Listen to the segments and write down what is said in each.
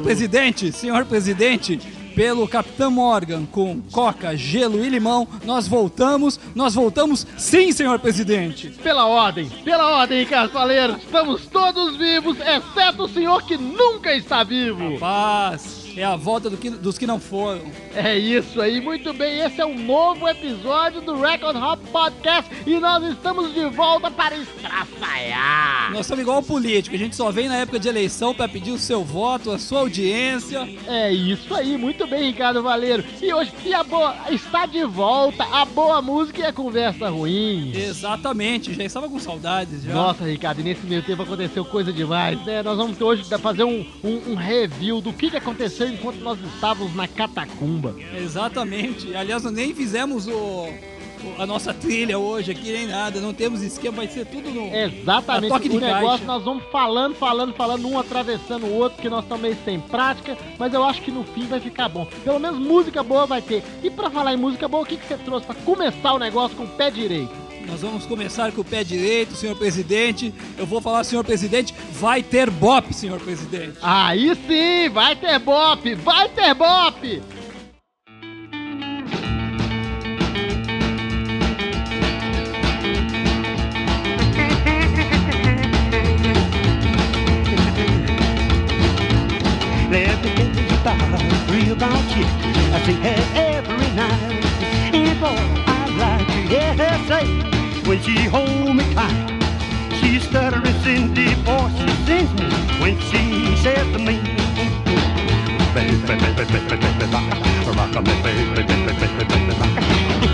Senhor presidente, senhor presidente, pelo Capitão Morgan com coca, gelo e limão, nós voltamos, nós voltamos sim, senhor presidente. Pela ordem, pela ordem, Ricardo Faleiro, estamos todos vivos, exceto o senhor que nunca está vivo. Paz. É a volta do que- dos que não foram. É isso aí, muito bem. Esse é um novo episódio do Record Hop Podcast e nós estamos de volta para estraçaiar. Nós somos igual o político, a gente só vem na época de eleição pra pedir o seu voto, a sua audiência. É isso aí, muito bem, Ricardo Valeiro. E hoje, e a boa, está de volta a boa música e a conversa ruim. Exatamente, já estava com saudades já. Nossa, Ricardo, e nesse meio tempo aconteceu coisa demais, né? Nós vamos hoje fazer um, um, um review do que, que aconteceu enquanto nós estávamos na catacumba. Exatamente. Aliás, nós nem fizemos o, o- a nossa trilha hoje aqui, nem nada. Não temos esquema, vai ser tudo no. Exatamente, toque o de negócio caixa. nós vamos falando, falando, falando, um atravessando o outro, que nós estamos meio sem prática, mas eu acho que no fim vai ficar bom. Pelo menos música boa vai ter. E pra falar em música boa, o que, que você trouxe pra começar o negócio com o pé direito? Nós vamos começar com o pé direito, senhor presidente. Eu vou falar, senhor presidente, vai ter bop, senhor presidente. Aí sim, vai ter bop, vai ter bop! Every night. And boy, I like to hear her say when she hold me tight. She stuttering Cindy before she sings me when she says to me. Baby, baby, baby, baby, baby, baby, baby, baby, baby,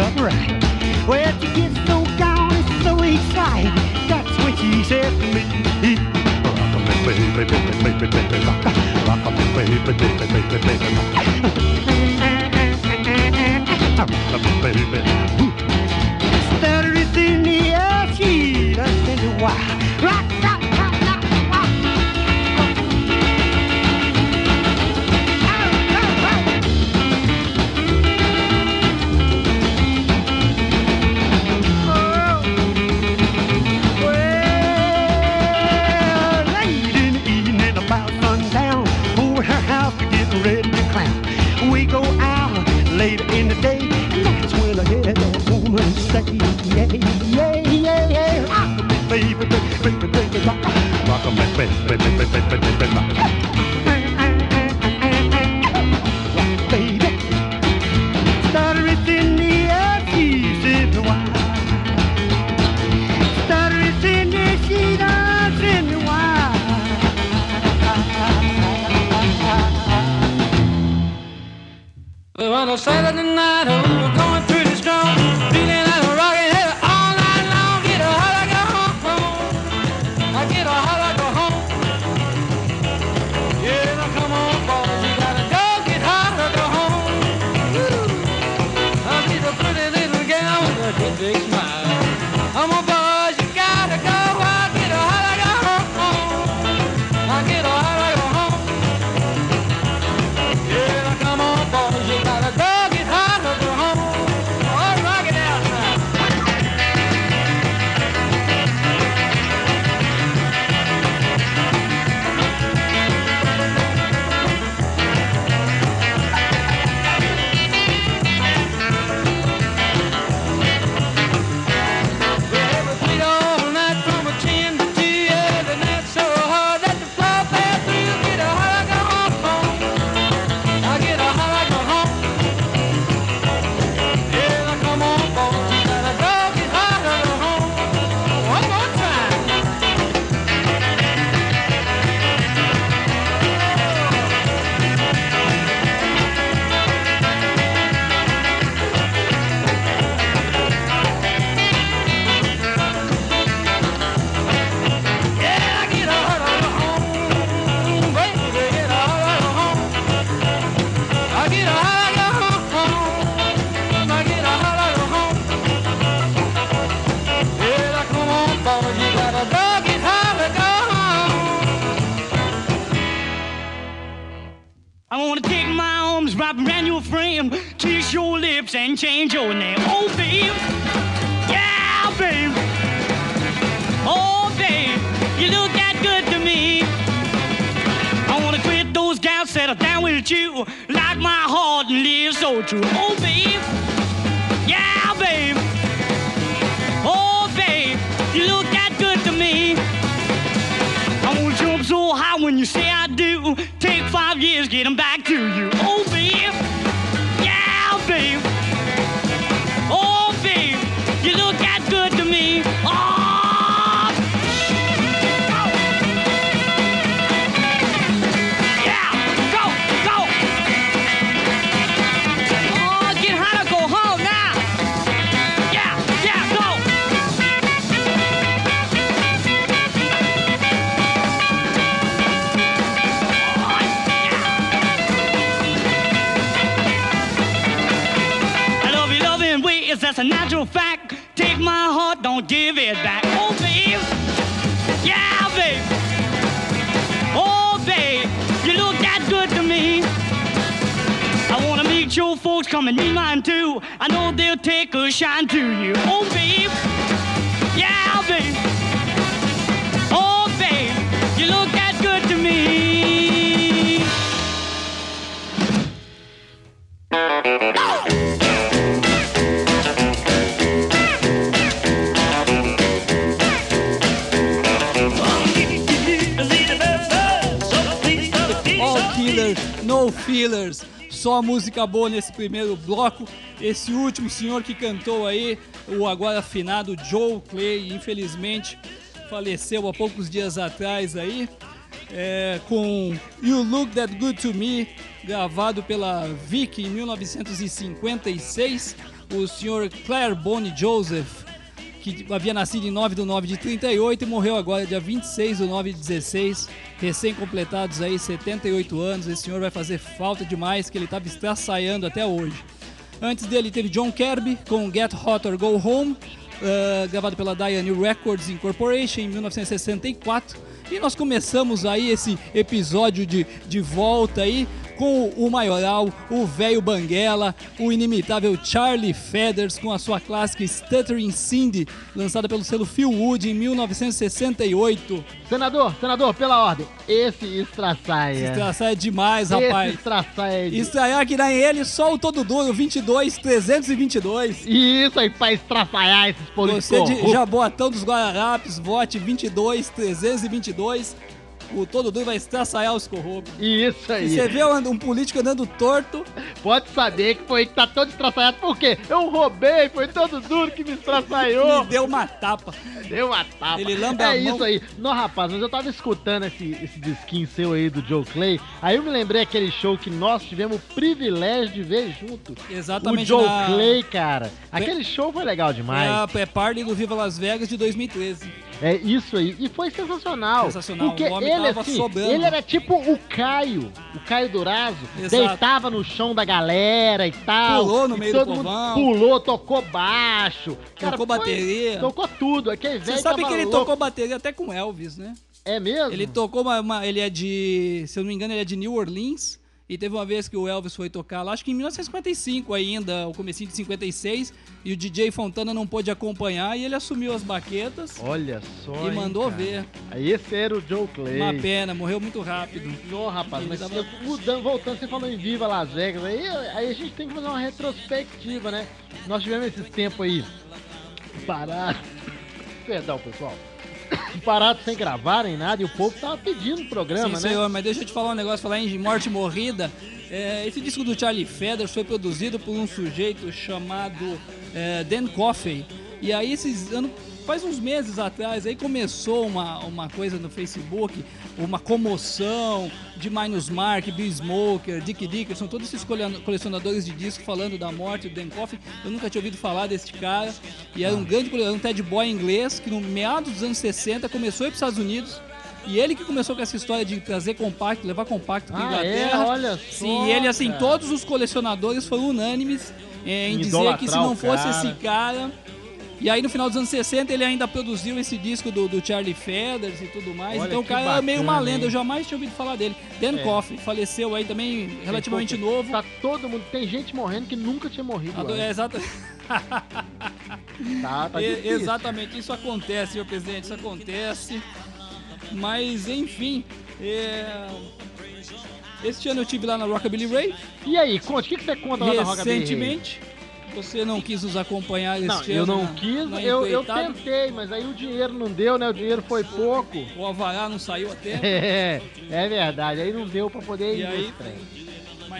do it upright. Well, she gets so gone and so excited, that's when she says to me, Rock me, baby, baby, baby, baby, rock, rock me, baby, baby, baby, baby, rock. Rock me, baby. Ooh. Stutter is in the air, she doesn't know why. Settle down with you, like my heart and live so true. Oh, babe. Yeah, babe. Oh, babe. You look that good to me. I wanna jump so high when you say I do. Take five years, get 'em back to you. Don't give it back. Oh, babe. Yeah, babe. Oh, babe. You look that good to me. I wanna meet your folks, come and meet mine too. I know they'll take a shine to you. Oh, babe. Yeah, babe. Oh, babe. You look that good to me. All Fillers. Só música boa nesse primeiro bloco. Esse último senhor que cantou aí, o agora afinado Joe Clay, infelizmente faleceu há poucos dias atrás aí, é, com You Look That Good To Me, gravado pela Vicky em 1956. O senhor Claire Bonnie Joseph que havia nascido em 9 de 9 de 38 e morreu agora dia 26 de 9 de 16, recém-completados aí 78 anos. Esse senhor vai fazer falta demais, que ele estava estraçaiando até hoje. Antes dele teve John Kirby com Get Hot or Go Home, ah, gravado pela Diane Records Incorporation em 1964. E nós começamos aí esse episódio de, de volta aí com o maioral, o velho Banguela, o inimitável Charlie Feathers com a sua clássica Stuttering Cindy, lançada pelo selo Phil Wood em 1968. Senador, senador, pela ordem. Esse estraçaia. Estraçaia é demais, Esse rapaz. estraçaia. é de- Estraiar que nem ele, só o todo duro, 22, 322. Isso aí, pra estraçaiar esses políticos. Você de. Jaboatão dos Guararapes, vote 22, 322. O todo duro vai estraçaiar os corruptos. Isso aí. você vê um, um político andando torto, Pode saber que foi que tá todo estraçaiado. Por quê? Eu roubei, foi todo duro que me estraçaiou. me deu uma tapa. Deu uma tapa. Ele lambe é isso aí. Não, rapaz, mas eu tava escutando esse, esse disquinho seu aí do Joe Clay. Aí eu me lembrei aquele show que nós tivemos o privilégio de ver junto. Exatamente O Joe na- Clay, cara. Aquele show foi legal É demais. a é party do Viva Las Vegas de 2013. É isso aí. E foi sensacional. Sensacional. Porque ele, assim, sobrando. ele era tipo o Caio. O Caio Durazo. Exato. Deitava no chão da galera e tal. Pulou no meio do povão. Pulou, tocou baixo. Cara, Tocou foi- bateria. Tocou tudo. Aquele Você sabe que ele louco. tocou bateria até com Elvis, né? É mesmo? Ele tocou uma, uma- Ele é de. Se eu não me engano, ele é de New Orleans. E teve uma vez que o Elvis foi tocar lá, acho que em 1955 ainda, o comecinho de 56, e o DJ Fontana não pôde acompanhar e ele assumiu as baquetas Olha só. e hein, mandou cara. ver. Aí esse era o Joe Clay. Uma pena, morreu muito rápido. Não, rapaz, Ele mas tava- mudando, voltando, você falou em Viva Las Vegas, aí, aí a gente tem que fazer uma retrospectiva, né? Nós tivemos esses tempos aí parados. Perdão, pessoal. Parados sem gravar nem nada, e o povo tava pedindo programa, Sim, né? senhor, mas deixa eu te falar um negócio, falar em morte morrida. É, esse disco do Charlie Feathers foi produzido por um sujeito chamado é, Dan Coffey. E aí, esses anos, faz uns meses atrás, aí começou uma, uma coisa no Facebook, uma comoção de Minus Mark, Bill Smoker, Dick Dickerson, todos esses colecionadores de disco falando da morte do Dan Coffey. Eu nunca tinha ouvido falar desse cara. E era um grande colecionador, um Ted Boy inglês, que no meados dos anos 60 começou a ir para os Estados Unidos E ele que começou com essa história de trazer compacto, levar compacto para Ah, Inglaterra. é? Olha só, Sim, e ele assim, cara. todos os colecionadores foram unânimes é, em Em dizer que se não fosse cara. esse cara. E aí no final dos anos 60 ele ainda produziu esse disco do, do Charlie Feathers e tudo mais. Olha então o cara é meio uma bacana, lenda, hein? eu jamais tinha ouvido falar dele. Dan É. Coffey faleceu aí também relativamente pouco- novo. Tá todo mundo. Tem gente morrendo que nunca tinha morrido. Ado- É, Tá, tá E- difícil. exatamente, isso acontece, meu presidente, isso acontece. Mas, enfim, é... este ano eu tive lá na Rockabilly Ray, E aí, conte, o que, que você conta lá na Rockabilly Ray? recentemente. Você não quis nos acompanhar este Não, eu não na- quis, na eu, eu tentei, mas aí o dinheiro não deu, né? O dinheiro foi pouco. O Alvará não saiu até. É, é verdade, aí não deu pra poder E ir aí.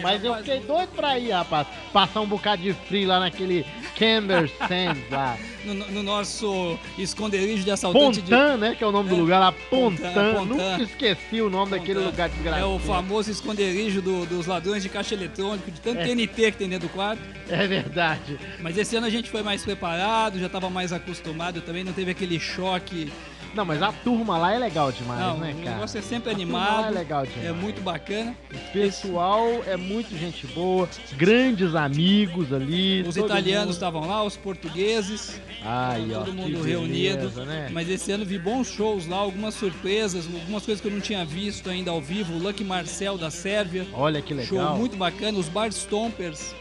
Mas, eu fiquei doido pra ir, rapaz. Passar um bocado de frio lá naquele Camber Sands lá. no, no nosso esconderijo de assaltante de... Pontan, né? Que é o nome do É, lugar lá. Pontan, Pontan. Pontan. Nunca esqueci o nome daquele Pontan. lugar desgraçado. É o famoso esconderijo do- dos ladrões de caixa eletrônico, de tanto É. TNT que tem dentro do quarto. É verdade. Mas esse ano a gente foi mais preparado, já estava mais acostumado também, não teve aquele choque. Não, mas a turma lá é legal demais, Não, né, o cara? negócio é sempre A lá animado, É legal demais. é muito bacana. O pessoal é muito gente boa, grandes amigos ali. Os todo italianos mundo- estavam lá, os portugueses, Aí, ó, todo mundo beleza, reunido. né? Mas esse ano vi bons shows lá, algumas surpresas, algumas coisas que eu não tinha visto ainda ao vivo. O Lucky Marcel da Sérvia, Olha que show legal. muito bacana. Os Bar Stompers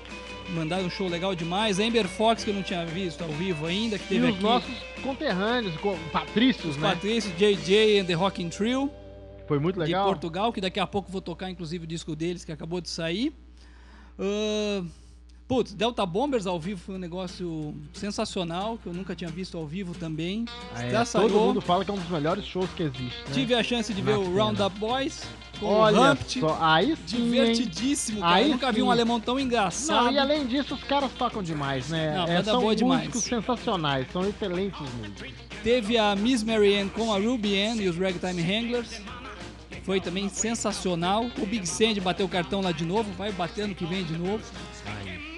mandaram um show legal demais. Amber Fox, que eu não tinha visto ao vivo ainda, que E teve os aqui. nossos conterrâneos, co- patrícios, Os né? Patrícios, JJ and the Rocking Trio. Foi muito legal. de Portugal, que daqui a pouco vou tocar inclusive o disco deles que acabou de sair. Ah, putz, Delta Bombers ao vivo foi um negócio sensacional, que eu nunca tinha visto ao vivo também. Ah, é, todo mundo fala que é um dos melhores shows que existe. Né? Tive a chance de ver Na o cena. Roundup Boys com Olha o Humpty. só, aí sim? Divertidíssimo, cara. Aí eu nunca vi sim. um alemão tão engraçado. Não, e além disso, os caras tocam demais, né? Não, É, são boa demais. músicos sensacionais, são excelentes músicos. Teve a Miss Marianne com a Ruby Ann e os Ragtime Wranglers. Foi também sensacional. O Big Sandy bateu o cartão lá de novo, vai batendo que vem de novo.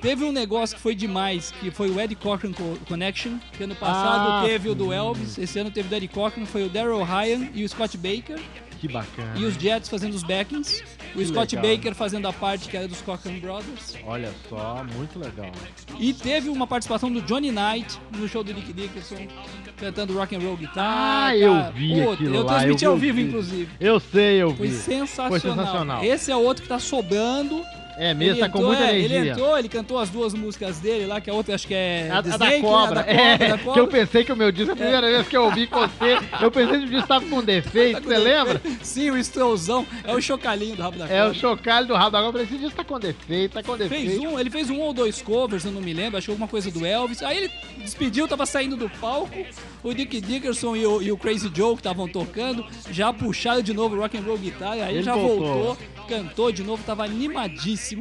Teve um negócio que foi demais, que foi o Eddie Cochran Co- Connection, que ano passado Ah, teve o do. Elvis, esse ano teve o Eddie Cochran, foi o Daryl Ryan e o Scott Baker, Que bacana. e os Jets fazendo os backings, o Que Scott legal. Baker fazendo a parte que era dos Cochran Brothers. Olha só, muito legal. E teve uma participação do Johnny Knight no show do Dick Dickerson, cantando rock and roll guitar. Ah, eu vi Puta, aquilo Eu lá, transmiti eu ao vi vivo, vídeo. inclusive. Eu sei, eu Foi vi. sensacional. Foi sensacional. Esse é outro que tá sobrando. É mesmo, ele tá com entrou, muita é, energia. Ele entrou, ele cantou as duas músicas dele lá, que a outra acho que é. A, a da Snake, né? cobra. A da é, cobra, da que cobra. eu pensei que o meu disco, a primeira vez que eu ouvi com você, eu pensei que o disco estava com defeito, Tá com você lembra? Sim, o Strollzão. É o chocalhinho do rabo da É cobra. o chocalho do rabo da cobra. Esse disco tá com defeito, tá com defeito. Fez um, ele fez um ou dois covers, eu não me lembro, acho que alguma coisa do Elvis. Aí ele despediu, tava saindo do palco. O Dick Dickerson e o, e o Crazy Joe que estavam tocando já puxaram de novo o rock and roll guitar, aí Ele já voltou. voltou, cantou de novo, tava animadíssimo.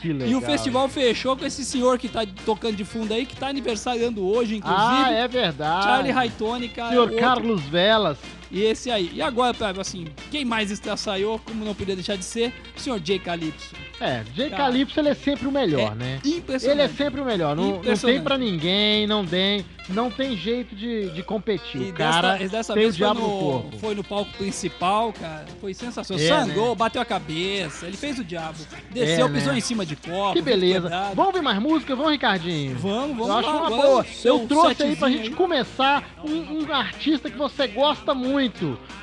Que legal. E o festival fechou com esse senhor que tá tocando de fundo aí, que tá aniversariando hoje, inclusive. Ah, é verdade. Charlie Raitone, cara. Senhor outro- Carlos Velas. E esse aí. E agora, pra, assim, quem mais estraçaiou, como não podia deixar de ser, o senhor Jay Calypso. É, Cara, Calypso ele é sempre o melhor, é né? Impressionante. Ele é sempre o melhor. Não, não tem pra ninguém, não tem, não tem jeito de, de competir. E o cara dessa, dessa tem o vez foi diabo no no, corpo. foi no palco principal, cara. Foi sensacional. É, Sangrou, né? bateu a cabeça, ele fez o diabo. Desceu, É, pisou né? em cima de copo. Que beleza. cuidado. Vamos ouvir mais música? Vamos, Ricardinho? Vamos, vamos Eu acho uma boa. o seu Eu trouxe aí pra gente aí. começar um, um artista que você gosta muito.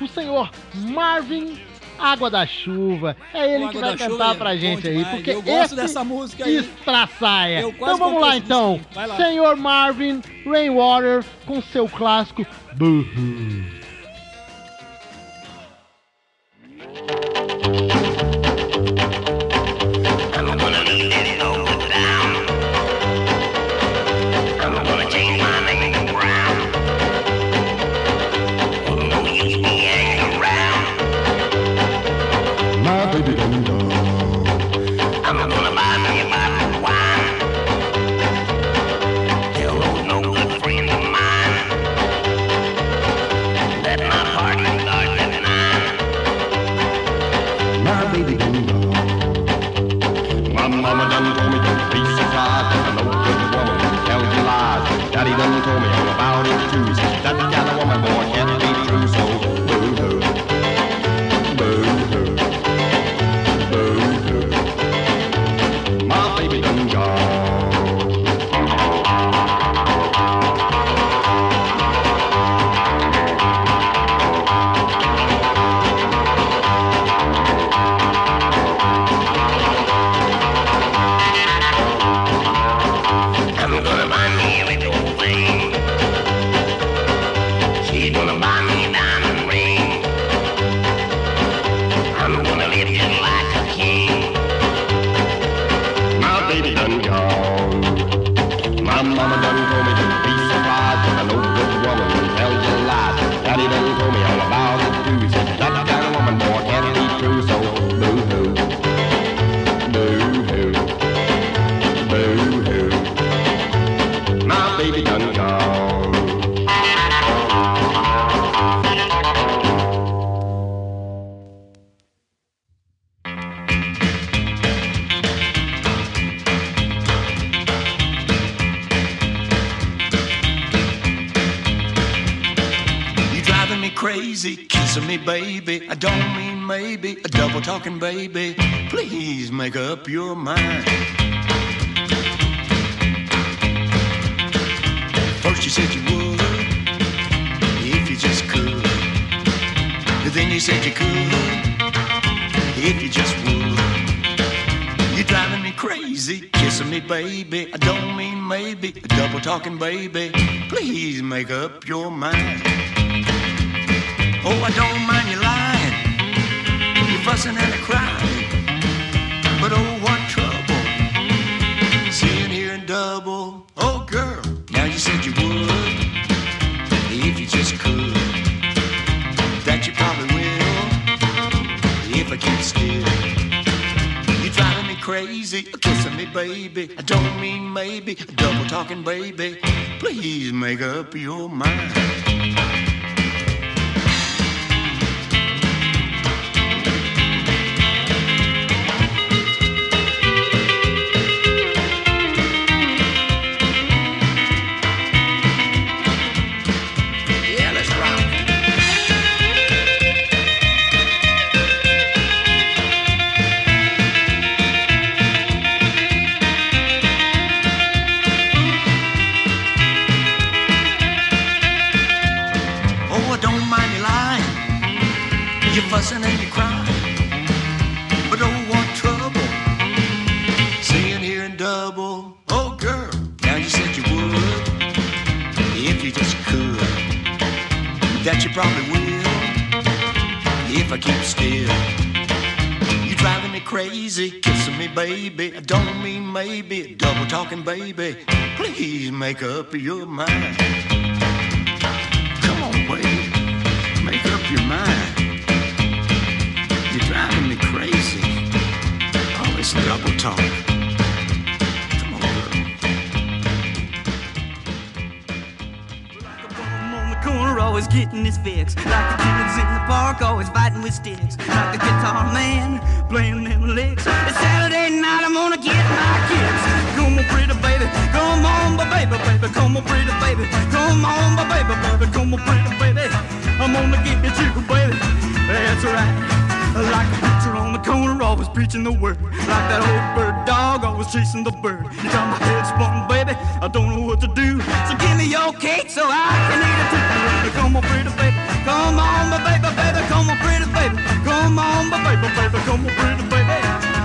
O senhor Marvin Água da Chuva. É ele O que vai cantar é pra gente aí. demais. Porque Eu gosto esse dessa música aí. estraçaia. Então vamos lá então. lá. Senhor Marvin Rainwater com seu clássico Boohoo. I'm gonna leave told me all about it too. Double talking, baby. Please make up your mind. First you said you would, if you just could. Then you said you could, if you just would. You're driving me crazy, kissing me, baby. I don't mean maybe, double talking, baby. Please make up your mind. Oh, I don't mind fussing and crying. But oh, what trouble. Seeing here in double. Oh, girl, now you said you would. If you just could. That you probably will. If I keep still. You're driving me crazy, kissing me, baby. I don't mean maybe, double talking, baby. Please make up your mind. That you probably will. If I keep still. You're driving me crazy, kissing me, baby. I don't mean maybe, double talking, baby. Please make up your mind. Come on, baby, make up your mind. You're driving me crazy. This double talk. Always getting his fix. Like the kids in the park, always fighting with sticks. Like the guitar man, playing them licks. It's Saturday night, I'm gonna get my kicks. Come on, pretty baby, come on, baby, baby, come on, pretty baby, come on, my baby, baby, come on, pretty baby. I'm gonna get you, baby. That's right. Like a preacher on the corner, always preaching the word. Like that old bird dog, always chasing the bird. You got my head spun, baby. I don't know what to do. So give me your cake so I can on, pretty baby. Come on, my baby, baby. Come on, pretty baby. Come on, my baby, baby. Come on, pretty baby.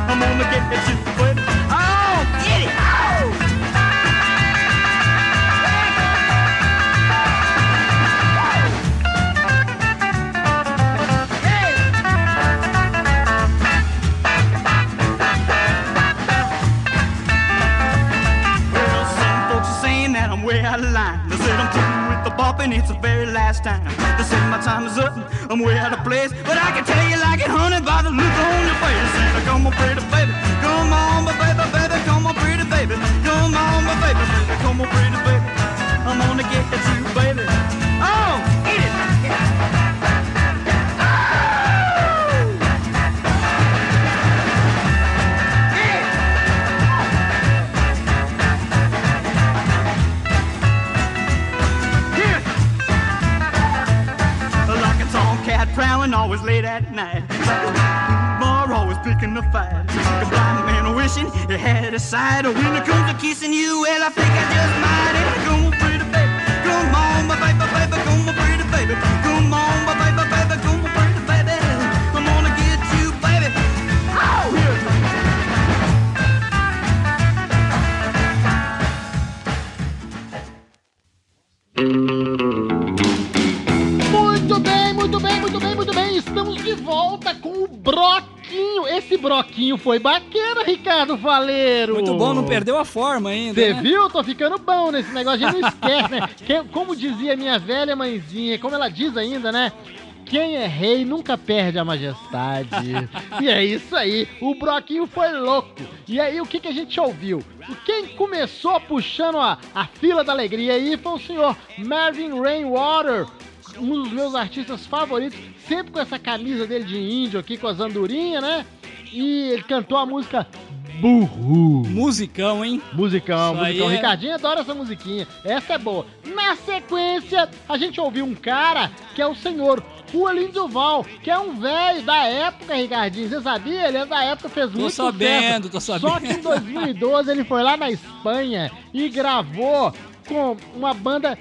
I'm gonna get you, baby. Oh, get it. Oh. It's very last time. They say my time is up, I'm way out of place. But I can tell you like it, honey, by the look on your face. Come on, pretty baby, come on, my baby, baby, come on, pretty baby, come on, my baby, baby, come on, pretty baby. I'm gonna get you, baby. Prowling always late at night. Bar always picking the fight. A blind man wishing he had a sight. When it comes to kissing you, well, I think I just might. Come on, pretty baby. Come on, baby, baby. Come on, pretty baby. Come Broquinho foi baqueira. Ricardo Faleiro? Muito bom, não perdeu a forma ainda. Você né? viu? Tô ficando bom nesse negócio, a gente não esquece, né? Quem- como dizia minha velha mãezinha, como ela diz ainda, né? Quem é rei nunca perde a majestade. e é isso aí, o Broquinho foi louco. E aí, o que, que a gente ouviu? Quem começou puxando a, a fila da alegria aí foi o senhor Marvin Rainwater, um dos meus artistas favoritos, sempre com essa camisa dele de índio aqui, com as andorinhas, né? E ele cantou a música Burro. Musicão, hein? Musicão, Isso musicão. é- Ricardinho adora essa musiquinha. Essa é boa. Na sequência, a gente ouviu um cara que é o senhor Julian Duval, que é um velho da época, Ricardinho. Você sabia? Ele é da época, fez Tô muito sabendo, sucesso. tô Só sabendo. que em 2012 ele foi lá na Espanha e gravou com uma banda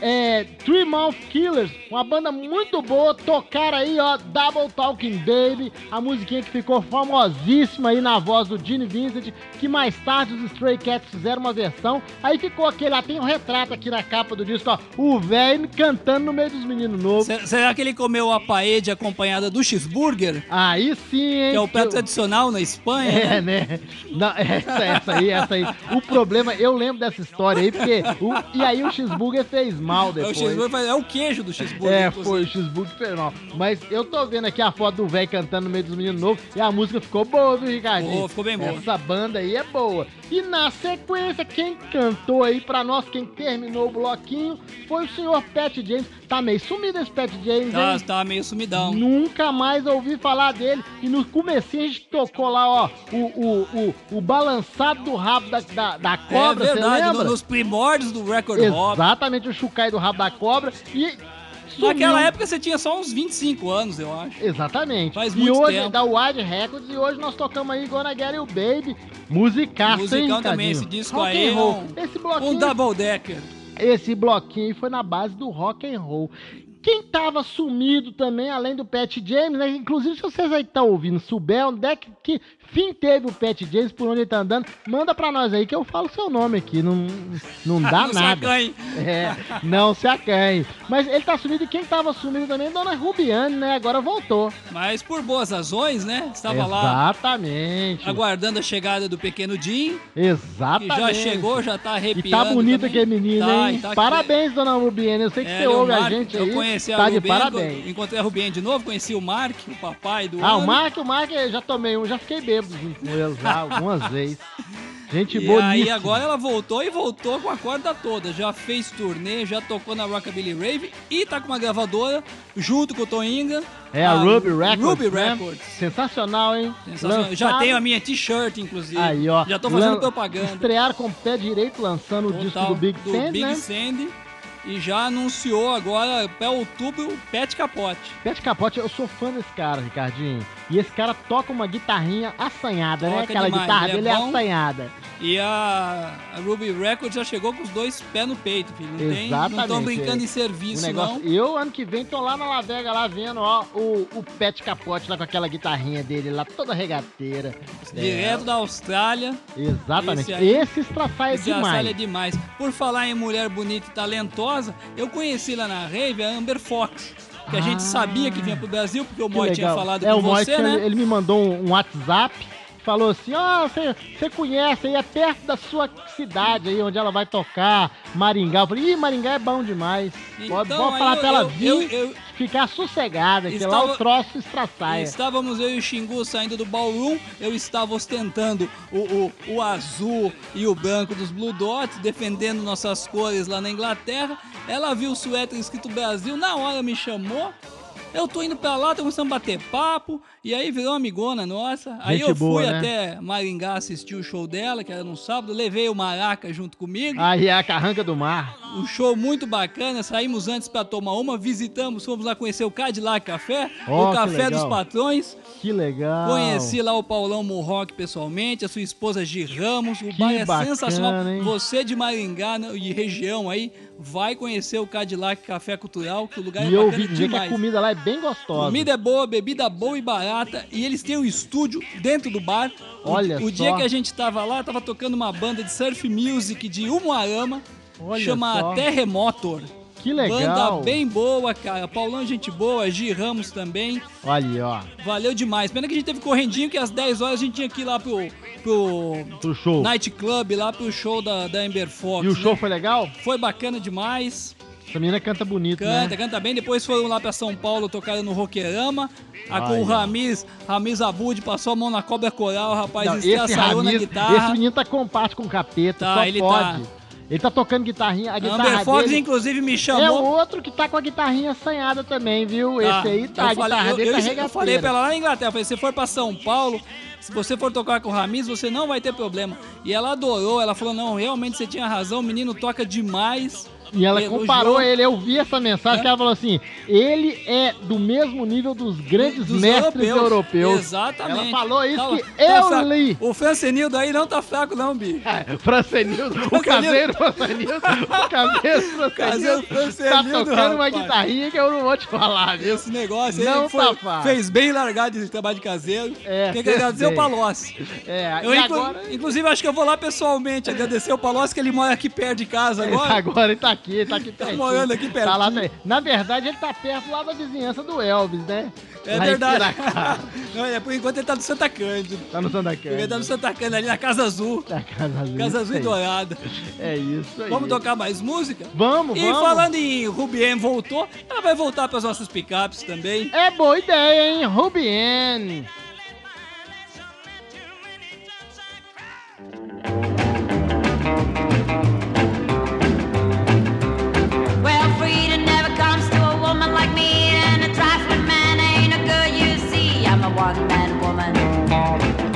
é, Three Mouth Killers, uma banda muito boa, tocaram aí, ó, Double Talking Baby, a musiquinha que ficou famosíssima aí na voz do Gene Vincent, que mais tarde os Stray Cats fizeram uma versão, aí ficou aquele, lá tem um retrato aqui na capa do disco, ó, o velho cantando no meio dos meninos novos. Se- Será que ele comeu a paella acompanhada do cheeseburger? Aí sim, hein? Que é o prato Eu- tradicional na Espanha? É, né? Não, essa, essa aí, essa aí. O problema, eu lembro dessa história aí, porque. o- e aí o cheeseburger fez mal É o, depois. cheeseburger, é o queijo do cheeseburger. É, foi o cheeseburger fez mal. Mas eu tô vendo aqui a foto do velho cantando no meio dos meninos novos e a música ficou boa, viu, Ricardinho? Boa, ficou bem boa. Essa banda aí é boa. E na sequência, quem cantou aí pra nós, quem terminou o bloquinho, foi o senhor Pat James. Tá meio sumido esse Pat James, Tá, hein? tá meio sumidão. Nunca mais ouvi falar dele. E no comecinho a gente tocou lá, ó, o, o, o, o balançado do rabo da, da, da cobra, é verdade, lembra? no- nos primórdios do Record Hop. Exatamente, o chucai do rabo da cobra. E sumiu. Naquela época você tinha só uns 25 anos, eu acho. Exatamente. Faz e muito hoje tempo. da Wide Records e hoje nós tocamos aí Gonna Get You Baby. Musicaço, hein, Musicão também, esse disco Rock aí and é roll. um- Esse bloquinho, Um double decker. esse bloquinho foi na base do rock and roll. Quem tava sumido também, além do Pat James, né? Inclusive, se vocês aí estão ouvindo, souber onde é que, que fim teve o Pat James, por onde ele tá andando, manda pra nós aí que eu falo seu nome aqui. Não, não dá Não se nada. acanhe. É, não se acanhe. Mas ele tá sumido e quem tava sumido também, Dona Rubiane, né? Agora voltou. Mas por boas razões, né? Estava lá Exatamente. aguardando a chegada do pequeno Jim, que Exatamente. já chegou, já tá E arrepiando. tá bonita também. que é menina, Tá, hein? e tá parabéns, dona Rubiane. Eu sei que É, você ouve a gente aí. Eu conheci a tá de Rubiane, parabéns. encontrei a Rubiane de novo, conheci o Mark, o papai do Ah, ano. o Mark, o Mark, já tomei um, já fiquei bêbado junto com ele já algumas vezes. Gente E bonita. aí agora ela voltou e voltou com a corda toda. Já fez turnê, já tocou na Rockabilly Rave e tá com uma gravadora junto com o Toinga. É a Ruby Records, Ruby né? Records. Sensacional, hein? Sensacional. Já Lançado- tenho a minha t-shirt, inclusive. Aí, ó. Já tô fazendo Lan- propaganda. Estrearam com o pé direito, lançando o disco Total, do Big Sandy, Big né? Sandy. E já anunciou agora, para outubro, o Pet Capote. Pet Capote, eu sou fã desse cara, Ricardinho. E esse cara toca uma guitarrinha assanhada, né? Toca Aquela demais, guitarra ele é dele é bom. assanhada. E a, a Ruby Records já chegou com os dois pés no peito, filho. Não tem, não estão Exatamente, brincando é. em serviço, negócio... não. Eu, ano que vem, tô lá na La Vega, lá vendo, ó, o, o Pet Capote lá com aquela guitarrinha dele lá, toda regateira. Direto da Austrália. É, exatamente. Esse Esse, aí- Esse demais. Austrália é demais. Por falar em mulher bonita e talentosa, eu conheci lá na Rave a Amber Fox. Que a gente sabia que vinha pro Brasil, porque o Ah. Moy tinha falado é, com o Moy você, tinha- né? Ele me mandou um WhatsApp, falou assim, ó, você você conhece aí, é perto da sua cidade aí, onde ela vai tocar, Maringá. Eu falei, ih, Maringá é bom demais. Pode, Então, pode falar aí pra ela eu- vir, eu- eu- ficar sossegada, que lá o troço estraçaia. Estávamos eu e o Xingu saindo do ballroom, eu estava ostentando o, o, o azul e o branco dos Blue Dots, defendendo nossas cores lá na Inglaterra. Ela viu o suéter escrito Brasil, na hora me chamou. Eu tô indo pra lá, tô começando a bater papo, e aí virou amigona nossa. Aí Gente eu boa, fui né? até Maringá assistir o show dela, que era no sábado, levei o Maraca junto comigo. Aí é a carranca do mar. Um show muito bacana, saímos antes pra tomar uma, visitamos, fomos lá conhecer o Cadillac Café, Ó, o Café dos. Patrões. Que legal. Conheci lá o Paulão Murrock pessoalmente, a sua esposa Gi Ramos. O Que bar é bacana, sensacional. hein? Você de Maringá né, e região aí, vai conhecer o Cadillac Café Cultural, que o lugar E é eu bacana ouvi dizer que demais. a comida lá é bem gostosa. Comida é boa, bebida boa e barata. E eles têm um estúdio dentro do bar. O- Olha o, só. dia que a gente tava lá, tava tocando uma banda de surf music de Umuarama. Olha chama só. Terremotor. Que legal. Banda bem boa, cara. Paulão, gente boa. Gi Ramos também. Olha ó. Valeu demais. Pena que a gente teve correndinho, que às 10 horas a gente tinha que ir lá pro, pro Pro show. Night Club, lá pro show da, da Amber Fox. E o né? show foi legal? Foi bacana demais. Essa menina canta bonito, Canta, né? canta bem. Depois foram lá pra São Paulo, tocaram no Roqueirama. A, com o Ramiz, Ramiz Abud passou a mão na cobra coral, rapaz Não, estraçalhou na guitarra. esse menino tá compacto com o capeta, Tá, só ele pode. tá. Ele tá tocando guitarrinha, a guitarra Amber Fox, dele inclusive, me é chamou. outro que tá com a guitarrinha assanhada também, viu? Tá. Esse aí tá, a eu falei, guitarra eu, dele eu, tá eu falei pra ela lá na Inglaterra, falei, se for pra São Paulo, se você for tocar com o Ramiz, você não vai ter problema. E ela adorou, ela falou, não, realmente você tinha razão, o menino toca demais. E ela comparou ele, eu vi essa mensagem É. que ela falou assim: ele é do mesmo nível dos grandes Dos mestres europeus. Exatamente. Ela falou isso Tá que Tá eu fraco. li. O Francenildo aí não tá fraco não, Bi. Francenildo, o caseiro Francenildo, o caseiro Francenildo tá tocando uma guitarrinha que eu não vou te falar, viu? Esse negócio Não aí foi, tá fez bem largar de trabalho de caseiro. É, Tem que agradecer o bem. Palocci. É, Eu, inclu- agora, Inclusive, acho que eu vou lá pessoalmente agradecer o Palocci, que ele mora aqui perto de casa ele agora. agora ele tá aqui, tá aqui pertinho. morando aqui Tá lá, na verdade, ele tá perto lá da vizinhança do Elvis, né? É Lá verdade. Não, é, por enquanto ele tá no Santa Cândido. Tá no Santa Ele tá Cândida. no Santa Cândido, ali na Casa Azul. Tá, Casa Azul. Casa Azul e. Dourada. É isso aí. Vamos tocar mais música? Vamos, E vamos. falando em Rubien voltou, ela vai voltar para as nossas picapes também. É boa ideia, hein? Rubien. Woman, and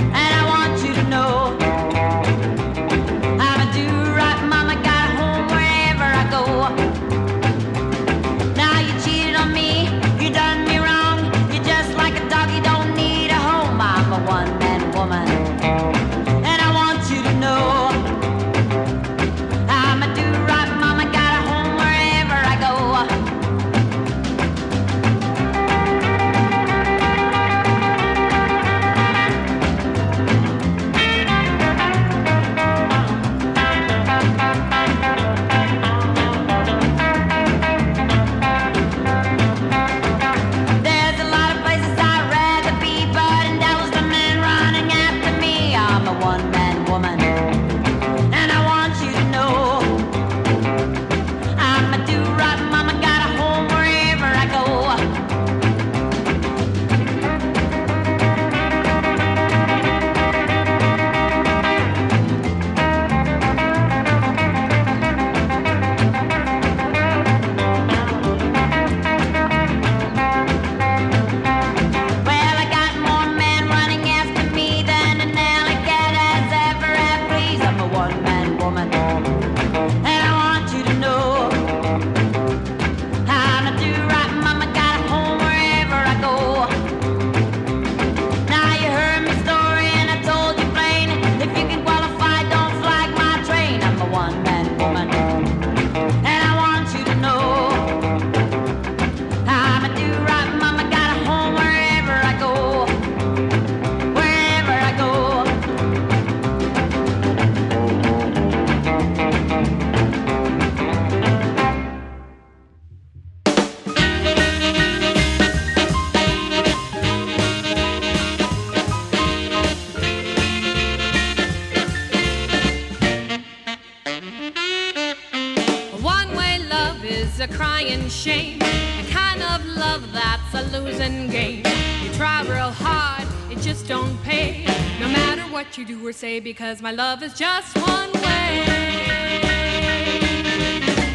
say, because my love is just one way.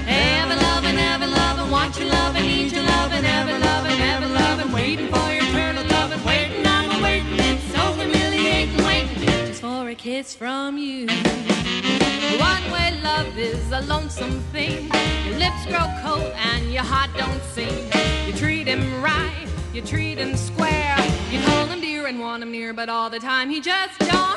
Ever loving, ever loving, want your love and need your love and ever loving, ever loving, waiting for your turn of love and waiting, I'm waiting. It's so humiliating, waiting just for a kiss from you. One way love is a lonesome thing. Your lips grow cold and your heart don't sing. You treat him right, you treat him square. You call him dear and want him near, but all the time he just don't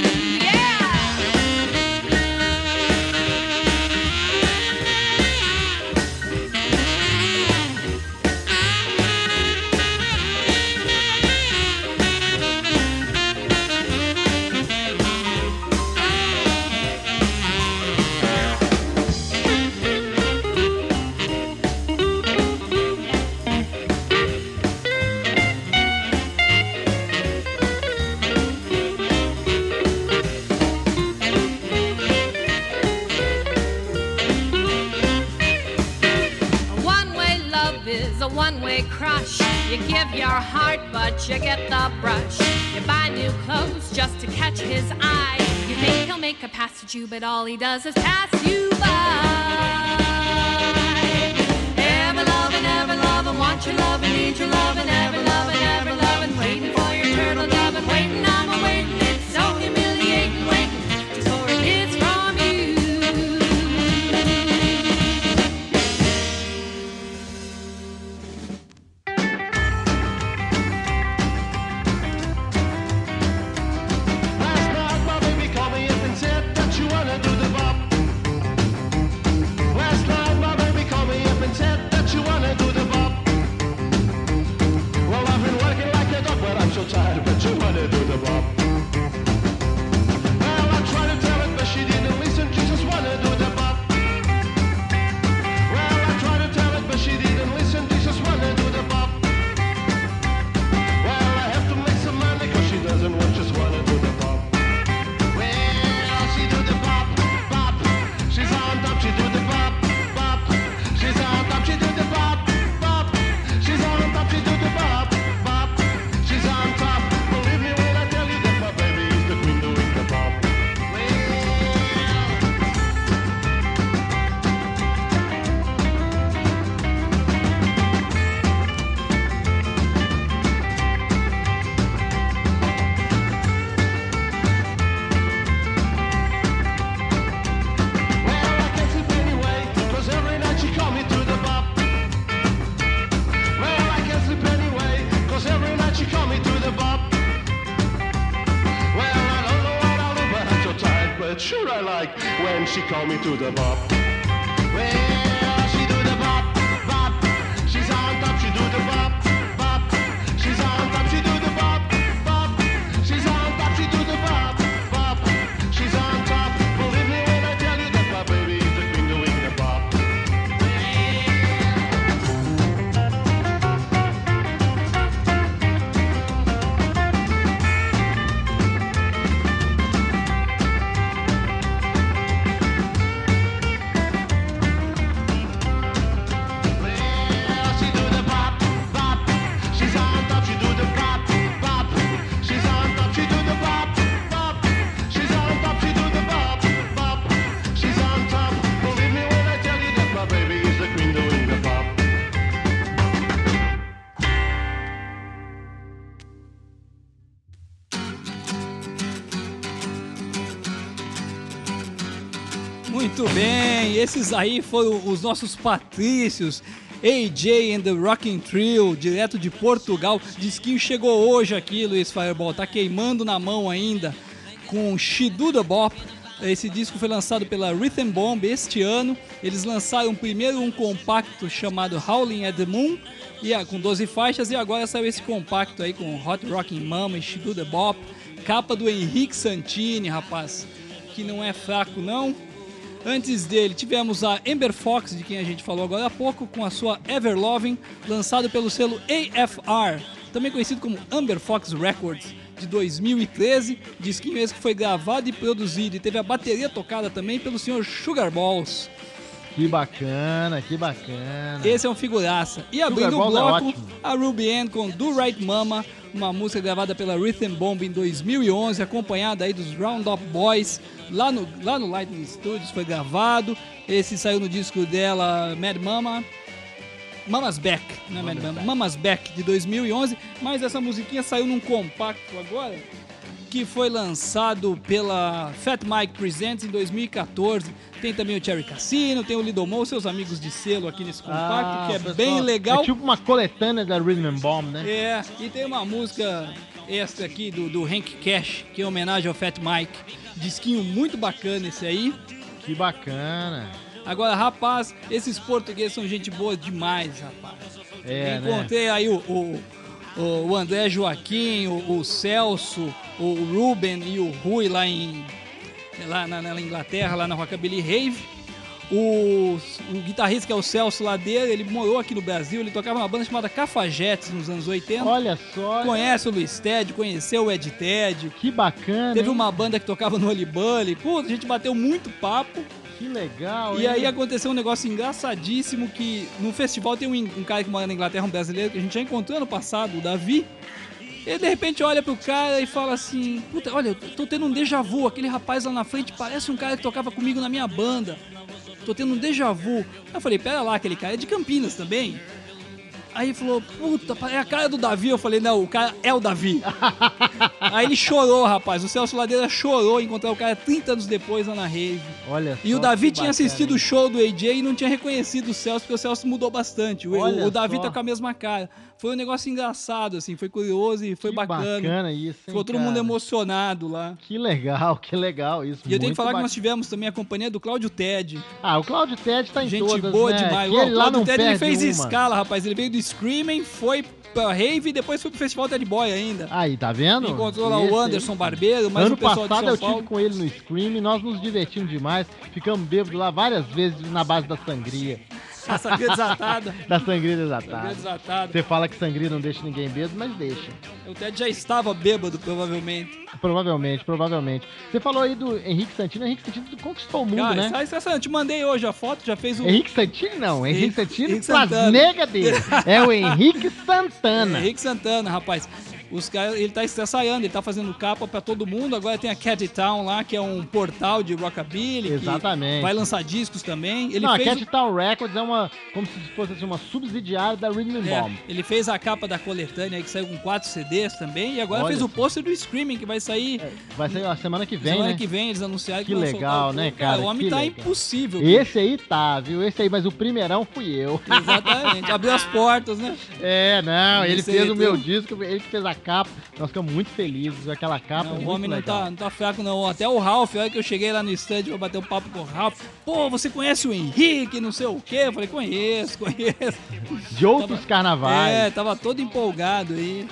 you, but all he does is pass you by. Ever loving, ever loving, want your loving, need your loving, esses aí foram os nossos patrícios. AJ and the Rocking Trio, direto de Portugal. Disquinho chegou hoje aqui, Luiz Fireball. Tá queimando na mão ainda com She Do The Bop. Esse disco foi lançado pela Rhythm Bomb este ano. Eles lançaram primeiro um compacto chamado Howling at the Moon, e, ah, com 12 faixas, e agora saiu esse compacto aí com Hot Rocking Mama e She Do The Bop. Capa do Henrique Santini, rapaz, que não é fraco não. Antes dele, tivemos a Amber Fox, de quem a gente falou agora há pouco, com a sua Ever Loving, lançado pelo selo AFR, também conhecido como Amber Fox Records, de 2013. Disquinho esse que foi gravado e produzido e teve a bateria tocada também pelo senhor Sugar Balls. Que bacana, que bacana. Esse é um figuraça. E abrindo o é bloco, ótimo. a Ruby Ann com Do Right Mama, uma música gravada pela Rhythm Bomb em 2011, acompanhada aí dos Roundup Boys, lá no, lá no Lightning Studios foi gravado. Esse saiu no disco dela, Mad Mama. Mama's Back, não é Mad Mama? Mama's Back de 2011, mas essa musiquinha saiu num compacto agora que foi lançado pela Fat Mike Presents em 2014. Tem também o Cherry Cassino, tem o Lidomou, seus amigos de selo aqui nesse compacto, que é Ah, pessoal, bem legal. É tipo uma coletânea da Rhythm and Bomb, né? É, e tem uma música extra aqui do, do Hank Cash, que é homenagem ao Fat Mike. Disquinho muito bacana esse aí. Que bacana. Agora, rapaz, esses portugueses são gente boa demais, rapaz. É, né? Encontrei aí o, o, o André Joaquim, o, o Celso, o Ruben e o Rui lá em lá na, na Inglaterra, lá na Rockabilly Rave. O, o guitarrista que é o Celso Ladeira, ele morou aqui no Brasil, ele tocava uma banda chamada Cafajetes nos anos 80. Olha só. Conhece o Luiz Ted, conheceu o Ed Ted. Que bacana. Teve hein? uma banda que tocava no Oli Bully. Pô, a gente bateu muito papo. Que legal, E hein? aí aconteceu um negócio engraçadíssimo que no festival tem um, um cara que mora na Inglaterra, um brasileiro, que a gente já encontrou ano passado, o Davi. Ele de repente olha pro cara e fala assim: Puta, olha, eu tô tendo um déjà vu. Aquele rapaz lá na frente parece um cara que tocava comigo na minha banda. Tô tendo um déjà vu. Aí eu falei: Pera lá, aquele cara é de Campinas também. Aí ele falou: Puta, é a cara do Davi. Eu falei: Não, o cara é o Davi. Aí ele chorou, rapaz. O Celso Ladeira chorou em encontrar o cara 30 anos depois lá na Rave. Olha E o Davi que tinha bacana, assistido o show do AJ e não tinha reconhecido o Celso, porque o Celso mudou bastante. O, Olha o Davi só. tá com a mesma cara. Foi um negócio engraçado, assim, foi curioso e foi Que bacana. bacana isso, hein, Ficou todo cara? mundo emocionado lá. Que legal, que legal isso. E eu tenho que falar que bacana. nós tivemos também a companhia do Cláudio Ted. Ah, o Claudio Ted tá em Gente todas, boa né? demais. Que o lá Cláudio Ted ele fez uma. escala, rapaz. Ele veio do Screaming, foi pra Rave e depois foi pro Festival Ted Boy ainda. Aí, tá vendo? Encontrou lá Esse o aí. Anderson Barbeiro, mais ano o pessoal passado eu tive com ele no Scream e nós nos divertimos demais. Ficamos bêbados lá várias vezes na base da sangria. A sangria desatada. da sangria Sangria desatada. desatada. Você fala que sangria não deixa ninguém bêbado, mas deixa. O Ted já estava bêbado, provavelmente. Provavelmente, provavelmente. Você falou aí do Henrique Santino. Henrique Santino conquistou o mundo, Cara, né? sai estressante. Eu te mandei hoje a foto, já fez o. Henrique Santino não, Henrique, Henrique- Santino Henrique Santana. negas dele. É o Henrique Santana. Henrique Santana, rapaz. Os caras, ele tá ensaiando, ele tá fazendo capa pra todo mundo. Agora tem a Cat Town lá, que é um portal de rockabilly. Exatamente. vai lançar discos também. Ele não, fez a Cat Town Records é uma, como se fosse assim, uma subsidiária da Rhythm and É, Bomb. ele fez a capa da coletânea que saiu com quatro CDs também. E agora Olha fez o pôster do Screaming, que vai sair Vai ser a semana que vem, semana né? que vem. Eles anunciaram que, Que legal, né, Cara, cara? o homem tá legal. impossível. Esse aí tá, viu? Esse aí, mas o primeirão fui eu. Exatamente, abriu as portas, né? É, não, ele fez o meu tu- disco, ele que fez a capa. Nós ficamos muito felizes aquela capa. Não, é o homem não legal. tá, não tá fraco, não. Até o Ralph, a hora que eu cheguei lá no estande pra bater um papo com o Ralph, pô, você conhece o Henrique, não sei o quê? Eu falei, conheço, conheço. De outros carnavais. É, tava todo empolgado aí.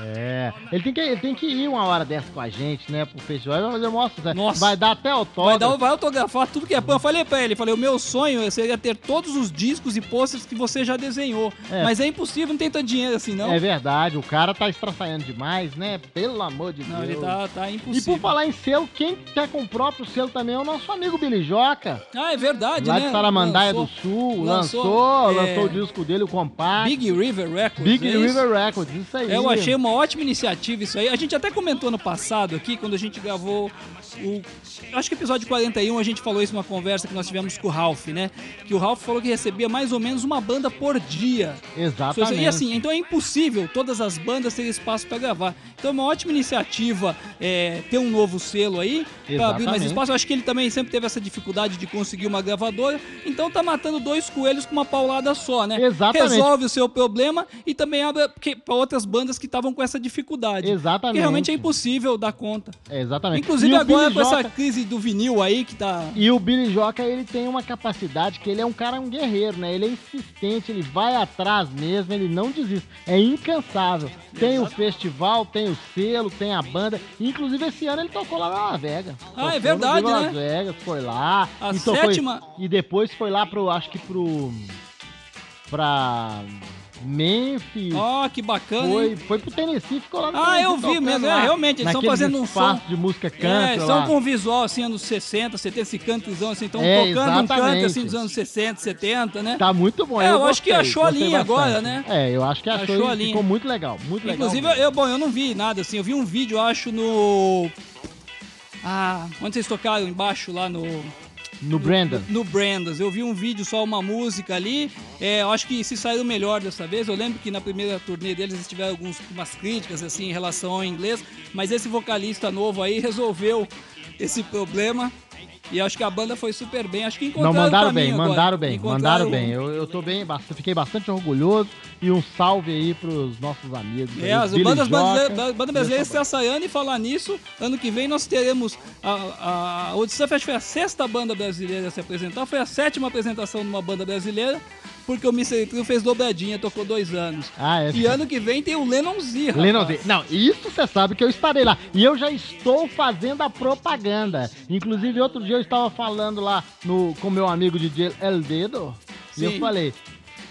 É, ele tem, que, ele tem que ir uma hora dessa com a gente, né, pro festival. Vai fazer mostra, Nossa. vai dar até autógrafo. Vai, dar, vai autografar tudo que é pão. Eu falei pra ele, falei, o meu sonho seria ter todos os discos e posters que você já desenhou. É. Mas é impossível, não tem tanto dinheiro assim, não. É verdade, o cara tá estraçaiando demais, né? Pelo amor de Não, Deus. ele tá, tá E impossível. por falar em selo, quem quer com o próprio selo também é o nosso amigo Billy Joca. Ah, é verdade, Lá né? de Saramandaia Lançou- do Sul, lançou, lançou, é, lançou o disco dele, o compacto. Big River Records. Big é? River Records, isso aí. Eu achei uma ótima iniciativa isso aí. A gente até comentou no passado aqui, quando a gente gravou o. Acho que episódio 41 a gente falou isso numa conversa que nós tivemos com o Ralph, né? Que o Ralph falou que recebia mais ou menos uma banda por dia. Exatamente. E assim, então é impossível todas as bandas terem espaço para gravar. Então é uma ótima iniciativa é, ter um novo selo aí para abrir mais espaço. Eu acho que ele também sempre teve essa dificuldade de conseguir uma gravadora. Então tá matando dois coelhos com uma paulada só, né? Exatamente. Resolve o seu problema e também abre para outras bandas que estavam com essa dificuldade. Exatamente. Porque realmente é impossível dar conta. É, exatamente. Inclusive agora Com essa Joca- crise do vinil aí que tá. E o Billy Joca, ele tem uma capacidade que ele é um cara, um guerreiro, né? Ele é insistente, ele vai atrás mesmo, ele não desiste. É incansável. Tem o festival, tem o selo, tem a banda. Inclusive, esse ano ele tocou lá na Las Vegas. Ah, Tocou é verdade, né? Las Vegas, foi lá. A e tocou- sétima- E depois foi lá pro, acho que pro... Pra Memphis. Ó, que bacana. Foi, hein? foi pro Tennessee, ficou lá no Ah, eu vi mesmo, é, realmente, eles estão fazendo um som. de música É, country eles estão com um visual assim, anos 60, 70, esse cantozão assim, estão É, tocando um canto exatamente. assim dos anos 60, 70, né? Tá muito bom. É, eu acho que achou a linha bastante. agora, né? É, eu acho que achou, Achou a linha. ficou muito legal, muito legal. Inclusive, mesmo. eu, bom, eu não vi nada assim, eu vi um vídeo, eu acho, no. Ah, onde vocês tocaram embaixo lá no. No Brandon. No Brandas. Eu vi um vídeo, só uma música ali. É, eu acho que se saíram melhor dessa vez. Eu lembro que na primeira turnê deles eles tiveram algumas críticas assim em relação ao inglês, mas esse vocalista novo aí resolveu esse problema. E acho que a banda foi super bem. Acho que Não, encontraram mandaram o bem, agora. mandaram bem, mandaram bem. Eu, eu tô bem, fiquei bastante orgulhoso e um salve aí pros nossos amigos. aí, É, as Billy bandas Joca. brasileiras, banda brasileira está ensaiando e falar nisso. Ano que vem nós teremos. A, a, a Audição Fest foi a sexta banda brasileira a se apresentar, foi a sétima apresentação de uma banda brasileira, porque o Mr. Trio fez dobradinha, tocou dois anos. Ah, é. E ano que vem tem o Lennon Z, rapaz. Lennon Z. Não, isso você sabe que eu estarei lá. E eu já estou fazendo a propaganda. Inclusive, outro dia eu estava falando lá no, com meu amigo DJ El Dedo. E eu Sim. falei: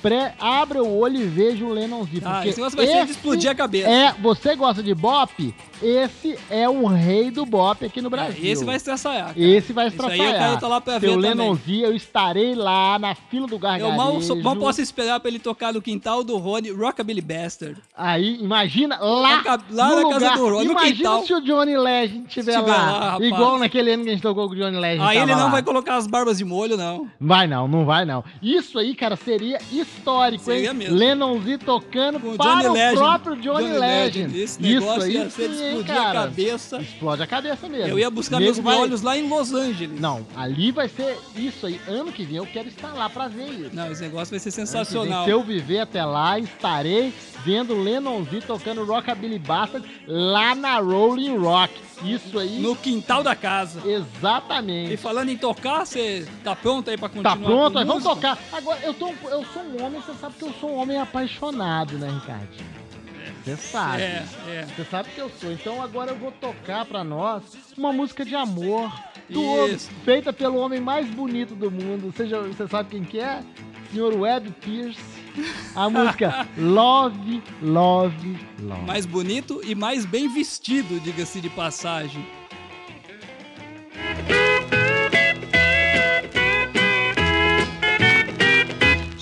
pré, abra o olho e veja o Lennonzinho. Ah, esse negócio vai ser de explodir a cabeça. É, você gosta de bop? Esse é o rei do bop aqui no Brasil. Esse vai cara. Esse vai Isso aí eu quero tá lá pra Seu ver. Lennonzinho, eu estarei lá na fila do Eu gargarejo. mal, só- mal posso esperar pra ele tocar no quintal do Rony Rockabilly Bastard. Aí, imagina, lá, lá no na lugar. casa do Rony, no Imagina quintal. se o Johnny Legend estiver lá. lá, igual naquele ano que a gente tocou com o Johnny Legend. Aí ele não lá. vai colocar as barbas de molho, não. Vai não, não vai não. Isso aí, cara, seria histórico, Seria hein? mesmo. Lennonzinho tocando Com o para Johnny o Legend. próprio Johnny, Legend. Esse Isso negócio aí ia ser explodir a cabeça. Explode a cabeça mesmo. Eu ia buscar Nego meus vai- olhos lá em Los Angeles. Não, ali vai ser isso aí. Ano que vem eu quero estar lá pra ver isso. Não, esse negócio vai ser sensacional. Se eu viver até lá, estarei vendo Lennonzinho tocando Rockabilly Bastard lá na Rolling Rock. Isso aí. No quintal da casa. Exatamente. E falando em tocar, você tá pronto aí pra continuar? Tá pronto, aí vamos tocar. Agora, eu, tô, eu sou um homem, você sabe que eu sou um homem apaixonado, né, Ricardinho? Você sabe. É, é. Você sabe que eu sou. Então agora eu vou tocar pra nós uma música de amor. Do homem, feita pelo homem mais bonito do mundo. Você, já, você sabe quem que é? Senhor Webb Pierce. A música Love, Love, Love. Mais bonito e mais bem vestido, diga-se de passagem.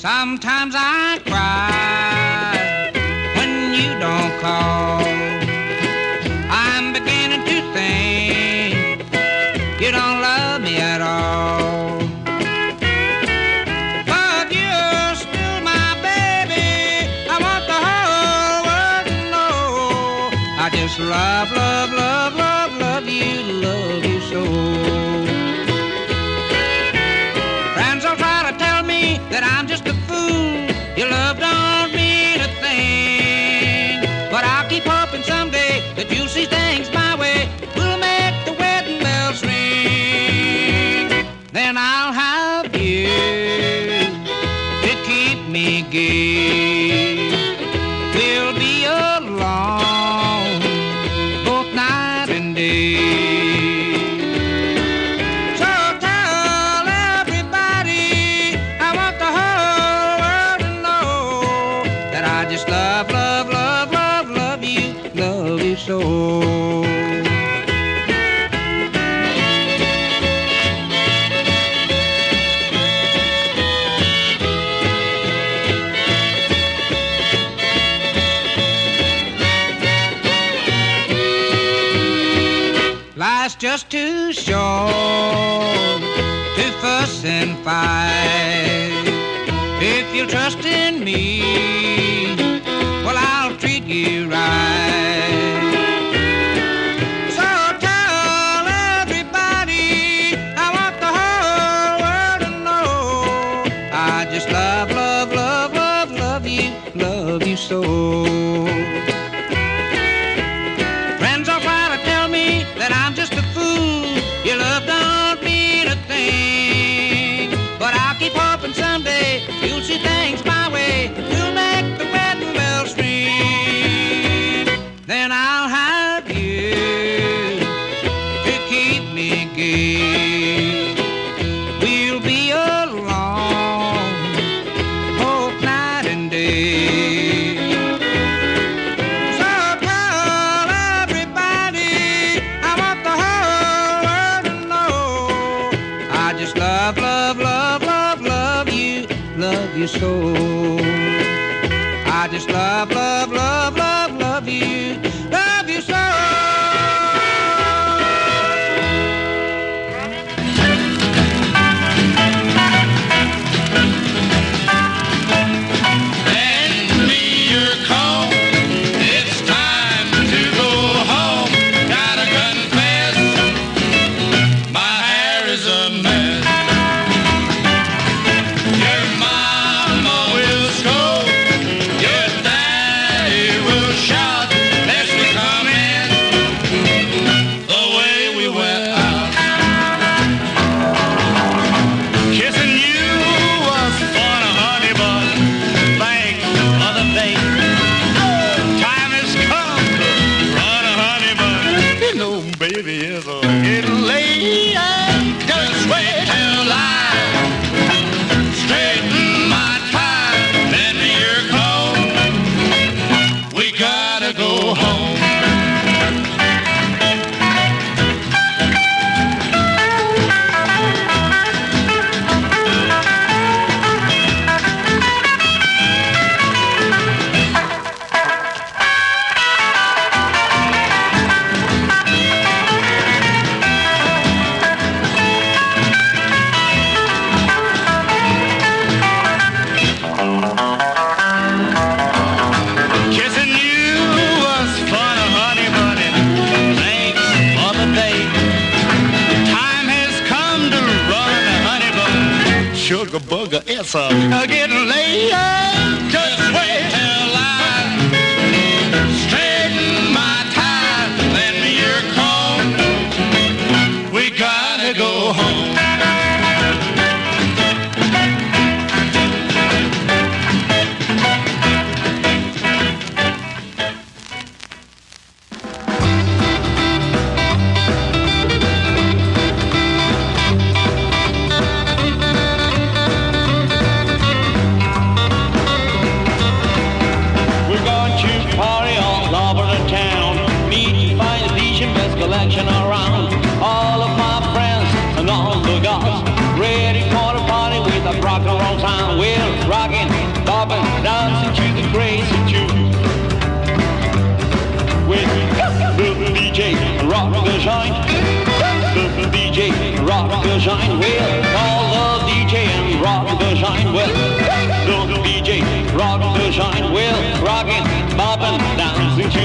Sometimes I cry when you don't call. Short to fuss and fight. If you'll trust in me, well, I'll treat you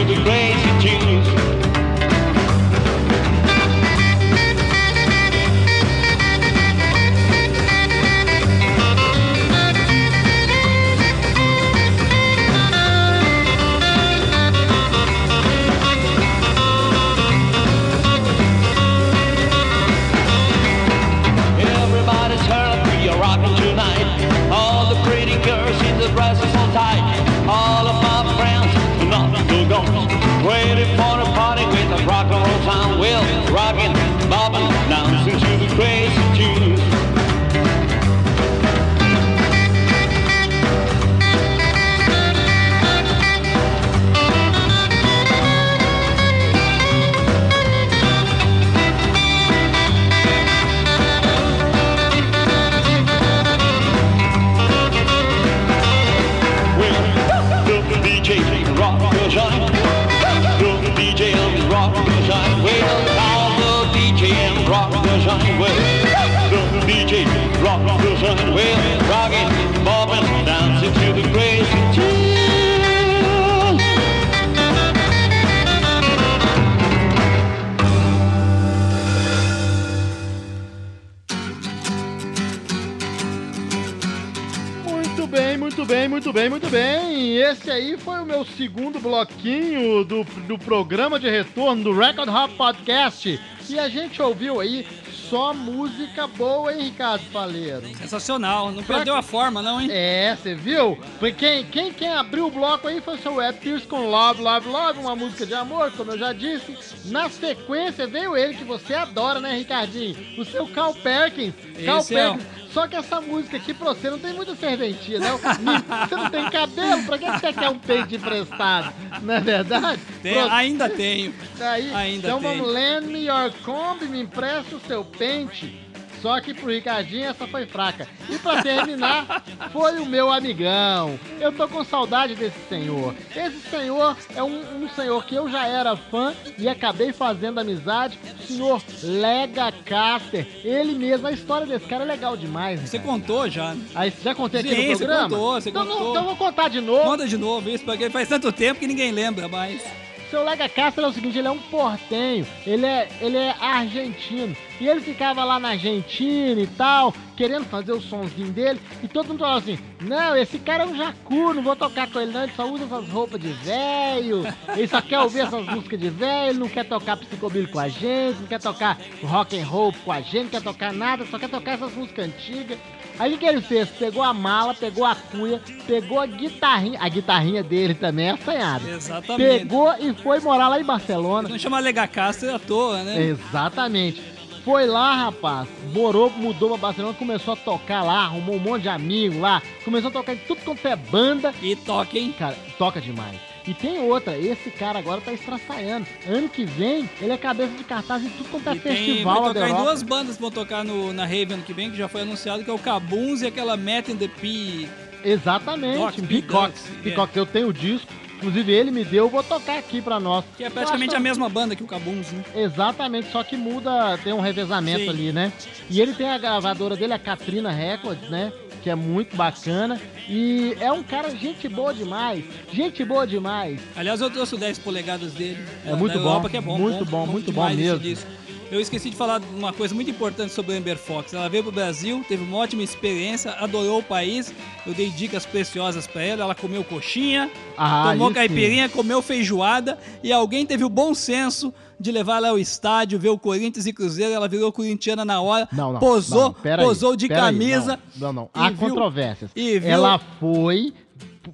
dancing to muito bem, muito bem. Esse aí foi o meu segundo bloquinho do, do programa de retorno do Record Hop Podcast. E a gente ouviu aí só música boa, hein, Ricardo Faleiro? Sensacional, não perdeu a forma, não, hein? É, você viu? Foi quem, quem, quem abriu o bloco aí foi o seu Web Pierce com Love, Love, Love, uma música de amor, como eu já disse. Na sequência veio ele que você adora, né, Ricardinho? O seu Cal Perkins. Cal Esse é Perkins. Só que essa música aqui pra você não tem muita serventia, né? Você não tem cabelo, pra que você quer um peito emprestado? Não é verdade? Tem- Pro- ainda tenho. Aí, Ainda então tem. vamos, lend me your comb, me empresta o seu pente. Só que pro Ricardinho essa foi fraca. E pra terminar, foi o meu amigão. Eu tô com saudade desse senhor. Esse senhor é um, um senhor que eu já era fã e acabei fazendo amizade. O senhor Lega Caster. Ele mesmo. A história desse cara é legal demais. Você contou já. né? Aí, já contei aqui Sim, no você programa? contou, você então, não- contou. então eu vou contar de novo. Conta de novo isso, porque faz tanto tempo que ninguém lembra mais. Seu Lega Castro é o seguinte, ele é um portenho, ele é, ele é argentino. E ele ficava lá na Argentina e tal, querendo fazer o sonzinho dele. E todo mundo falava assim, não, esse cara é um jacu, não vou tocar com ele não, ele só usa essas roupas de velho. Ele só quer ouvir essas músicas de velho, não quer tocar psicobilly com a gente, não quer tocar rock and roll com a gente, não quer tocar nada, só quer tocar essas músicas antigas. Aí o que ele fez? Pegou a mala, pegou a cuia, pegou a guitarrinha, a guitarrinha dele também é assanhada. Exatamente. Pegou e foi morar lá em Barcelona. Não chama Lega Castro à toa, né? Exatamente. Foi lá, rapaz, morou, mudou pra Barcelona, começou a tocar lá, arrumou um monte de amigo lá, começou a tocar em tudo quanto é banda. E toca, hein? Cara, toca demais. E tem outra, esse cara agora tá estraçaiando. Ano que vem, ele é cabeça de cartaz em tudo quanto é E tem, vai festival lá da tocar em Europa. duas bandas que vão tocar no, na Rave ano que vem, que já foi anunciado, que é o Cabuns e aquela Met in the P. Exatamente, Peacocks. Peacocks, eu tenho o disco. Inclusive ele me deu, eu vou tocar aqui pra nós. Que é praticamente Eu a acho- mesma banda que o Cabuns, né? Exatamente, só que muda, tem um revezamento Sim. ali, né? E ele tem a gravadora dele, a Katrina Records, né? Que é muito bacana. E é um cara, gente boa demais. Gente boa demais. Aliás, eu trouxe o 10 polegadas dele. É muito bom, Europa, que é bom. muito bom, muito bom demais esse mesmo. Eu esqueci de falar uma coisa muito importante sobre a Amber Fox. Ela veio pro Brasil, teve uma ótima experiência, adorou o país. Eu dei dicas preciosas pra ela. Ela comeu coxinha, Ah, tomou caipirinha, comeu feijoada e alguém teve o bom senso de levar ela ao estádio, ver o Corinthians e Cruzeiro. Ela virou corintiana na hora, Não, não. posou, não, pera aí, posou de pera aí, camisa. não, não, não. Há viu- controvérsias. e viu- Ela foi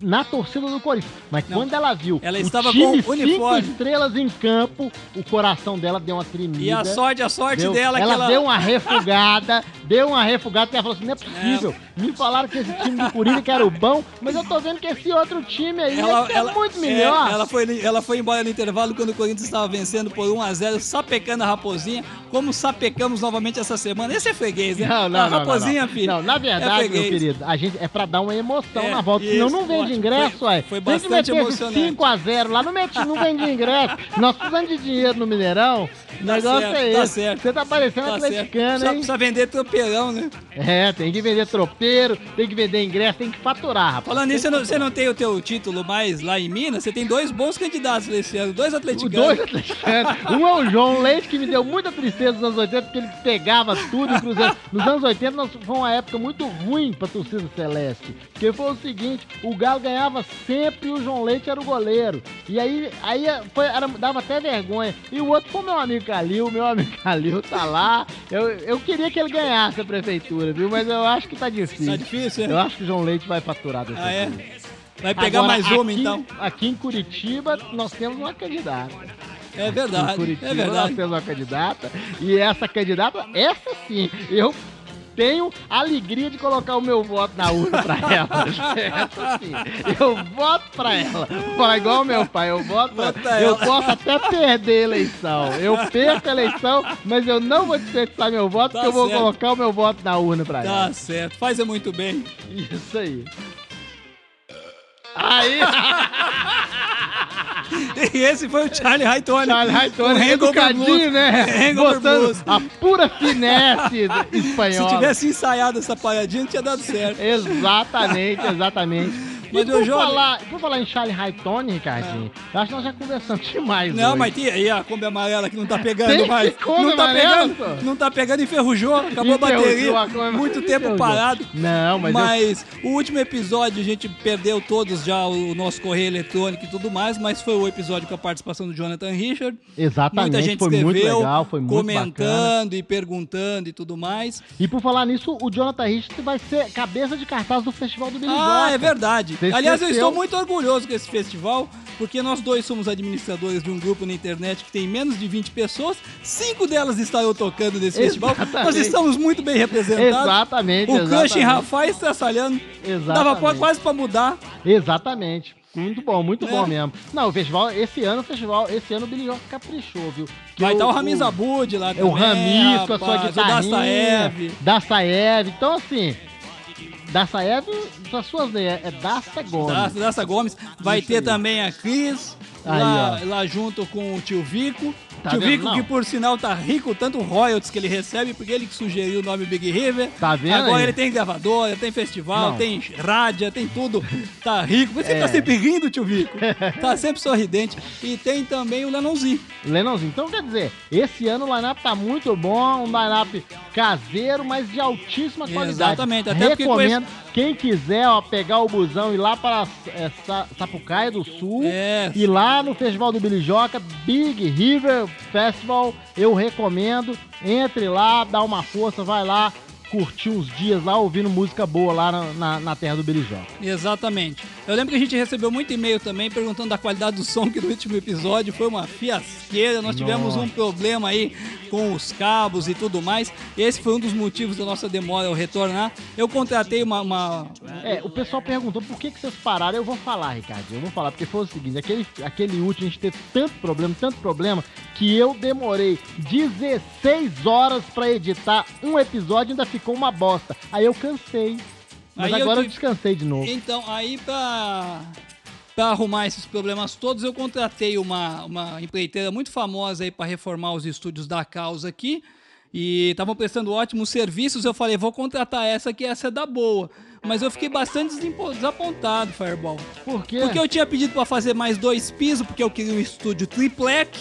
na torcida do Corinthians. Mas Não. quando ela viu Ela o estava time com cinco uniforme. estrelas em campo, o coração dela deu uma tremida. E a sorte, a sorte Deu- dela é ela ela deu uma refugada, deu uma refugada, que ela falou assim, não é possível. Me falaram que esse time do Corinthians que era o bom, mas eu tô vendo que esse outro time aí Ela, é, muito é, melhor. ela, foi, ela foi embora no intervalo quando o Corinthians estava vencendo por 1x0, sapecando a Raposinha, como sapecamos novamente essa semana. Esse é freguês, né? Não, não, a não, Raposinha, não, não. filho. Não, na é verdade, meu freguês. querido, a gente é pra dar uma emoção É, na volta, senão isso, não vende ingresso, Foi- ué. foi bastante emocionante. 5x0 lá, não, mete, não vende ingresso. Nós precisamos de dinheiro no Mineirão. O negócio certo, é tá esse. certo. Você tá parecendo Tá certo. atleticano, Precisa, hein? precisa vender tropeirão, né? É, tem que vender tropeiro, tem que vender ingresso, tem que faturar, rapaz. Falando nisso, você não, você não tem o teu título mais lá em Minas? Você tem dois bons candidatos esse ano, dois Os atleticanos. dois atleticanos. Um é o João Leite, que me deu muita tristeza nos anos 80, porque ele pegava tudo em Cruzeiro. Nos anos 80 nós- foi uma época muito ruim pra torcida celeste. Porque foi o seguinte, o Galo ganhava sempre e o João Leite era o goleiro. E aí, aí foi, era- dava até vergonha. E o outro foi meu amigo Calil, meu amigo Calil tá lá. Eu, eu queria que ele ganhasse a prefeitura, viu? Mas eu acho que tá difícil. Tá difícil, é? Eu acho que o João Leite vai faturar dessa Ah, é? Vai pegar Agora, mais uma, aqui- então. Aqui em Curitiba, nós temos uma candidata. É Em verdade, Curitiba, é verdade. nós temos uma candidata. E essa candidata, essa sim, eu tenho alegria de colocar o meu voto na urna pra ela. Essa sim. Eu voto pra ela. Vou falar igual meu pai, eu voto pra ela. Eu posso até perder a eleição. Eu perco a eleição, mas eu não vou desperdiçar meu voto, Tá porque eu vou certo. colocar o meu voto na urna pra ela. Tá certo, faz muito bem. Isso aí. Aí! E esse foi o Charlie Haitone. Charlie Hangover educadinho, né? Botando Blues. a pura finesse Se espanhola. tivesse ensaiado essa paradinha, não tinha dado certo. Exatamente, exatamente. Mas, e por jovem- falar, por falar em Charlie Haitone, Ricardinho, eu acho que nós já conversamos demais Não, hoje. mas tem aí a Kombi amarela que não tá pegando Tem mais. Não tá amarela, pegando, só? não tá pegando, enferrujou, acabou a bateria. a Muito tempo enferrujou. parado. Não, mas, eu- Mas o último episódio a gente perdeu todos já o nosso correio eletrônico e tudo mais, mas foi o episódio com a participação do Jonathan Richard. Exatamente, Muita gente foi escreveu, muito legal, foi muito comentando e perguntando e tudo mais. E por falar nisso, o Jonathan Richard vai ser cabeça de cartaz do Festival do Billy Ah, Joca. é verdade. Aliás, eu estou muito orgulhoso com esse festival, porque nós dois somos administradores de um grupo na internet que tem menos de 20 pessoas. Cinco delas estarão tocando nesse festival. Exatamente. Nós estamos muito bem representados. Exatamente, O exatamente. Rafael estraçalhando. Dava Exatamente. pra- quase pra mudar. Exatamente. Muito bom, muito É. bom mesmo. Não, o festival, esse ano, o festival, esse ano o Billy Joca caprichou, viu? Que Vai estar o o Ramiz Abud lá É também. o Ramis com a sua rapaz, guitarrinha. O Dastaev. Dastaev. Então, assim, Dastaev, as suas né, é Dasta Gomes. Daça, Daça Gomes. Vai Isso ter aí. também a Cris. Lá, lá junto com o tio Vico. Tá tio? Vico, que por sinal tá rico, tanto royalties que ele recebe, porque ele que sugeriu o nome Big River. Tá vendo Agora aí? ele tem gravadora, tem festival, Não. tem rádio, tem tudo. Tá rico. Você É. tá sempre rindo, tio Vico. tá sempre sorridente. E tem também o Lenonzinho. Lenãozinho. Então, quer dizer, esse ano o line-up tá muito bom, um line-up caseiro, mas de altíssima qualidade. Exatamente, até Recomendo, quem quiser, ó, pegar o busão e ir lá para é, Sa- Sapucaia do Sul, É. e lá no Festival do Billy Joca, Big River Festival, eu recomendo. Entre lá, dá uma força, vai lá, curtir uns dias lá, ouvindo música boa lá na, na, na terra do Joca. Exatamente. Eu lembro que a gente recebeu muito e-mail também perguntando da qualidade do som, que no último episódio foi uma fiasqueira. Nós tivemos Nossa. um problema aí com os cabos e tudo mais. Esse foi um dos motivos da nossa demora ao retornar. Eu contratei uma. uma- É, o pessoal perguntou por que, que vocês pararam. Eu vou falar, Ricardo. Eu vou falar, porque foi o seguinte: aquele, aquele último a gente teve tanto problema, tanto problema, que eu demorei 16 horas pra editar um episódio e ainda ficou uma bosta. Aí eu cansei. Mas Aí eu agora eu, tive- descansei de novo. Então, aí pra. Pra arrumar esses problemas todos, eu contratei uma, uma empreiteira muito famosa aí para reformar os estúdios da causa aqui. E estavam prestando ótimos serviços. Eu falei, vou contratar essa que essa é da boa. Mas eu fiquei bastante desapontado, Fireball. Por quê? Porque eu tinha pedido para fazer mais dois pisos, porque eu queria um estúdio triplec.